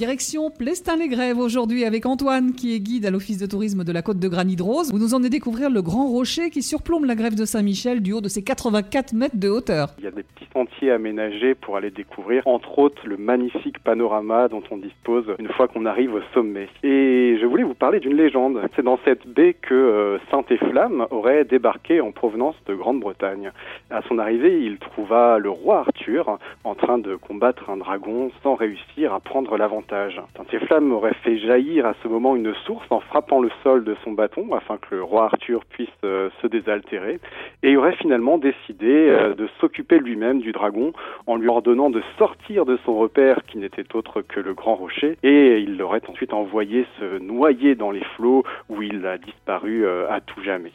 Direction Plestin-les-Grèves aujourd'hui avec Antoine qui est guide à l'office de tourisme de la côte de Granit-Rose. Vous nous emmenez découvrir le grand rocher qui surplombe la grève de Saint-Michel du haut de ses 84 mètres de hauteur. Il y a des petits sentiers aménagés pour aller découvrir, entre autres, le magnifique panorama dont on dispose une fois qu'on arrive au sommet. Et je voulais vous parler d'une légende. C'est dans cette baie que euh, Saint Flamme aurait débarqué en provenance de Grande-Bretagne. À son arrivée, il trouva le roi Arthur en train de combattre un dragon sans réussir à prendre l'avantage Saint-Efflamme aurait fait jaillir à ce moment une source en frappant le sol de son bâton afin que le roi Arthur puisse euh, se désaltérer et aurait finalement décidé euh, de s'occuper lui-même du dragon en lui ordonnant de sortir de son repère qui n'était autre que le grand rocher et il l'aurait ensuite envoyé se noyer dans les flots où il a disparu euh, à tout jamais.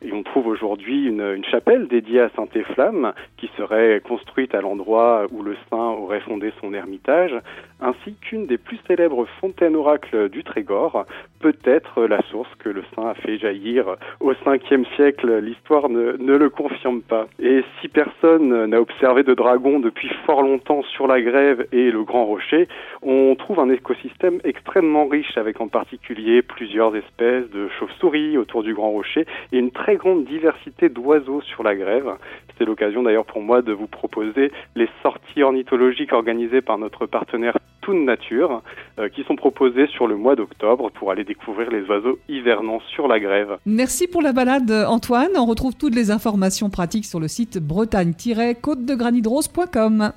Et on trouve aujourd'hui une, chapelle dédiée à Saint-Efflamme qui serait construite à l'endroit où le saint aurait fondé son ermitage, ainsi qu'une des plus célèbres fontaines oracles du Trégor, peut-être la source que le saint a fait jaillir au 5e siècle. L'histoire ne, ne, le confirme pas. Et si personne n'a observé de dragon depuis fort longtemps sur la grève et le Grand Rocher, on trouve un écosystème extrêmement riche avec en particulier plusieurs espèces de chauves-souris autour du Grand Rocher et une très très grande diversité d'oiseaux sur la grève. C'est l'occasion d'ailleurs pour moi de vous proposer les sorties ornithologiques organisées par notre partenaire Toon Nature, euh, qui sont proposées sur le mois d'octobre pour aller découvrir les oiseaux hivernants sur la grève. Merci pour la balade Antoine. On retrouve toutes les informations pratiques sur le site bretagne-côte-de-granidrose.com.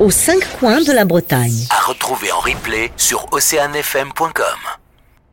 Aux cinq coins de la Bretagne. À retrouver en replay sur oceanfm.com.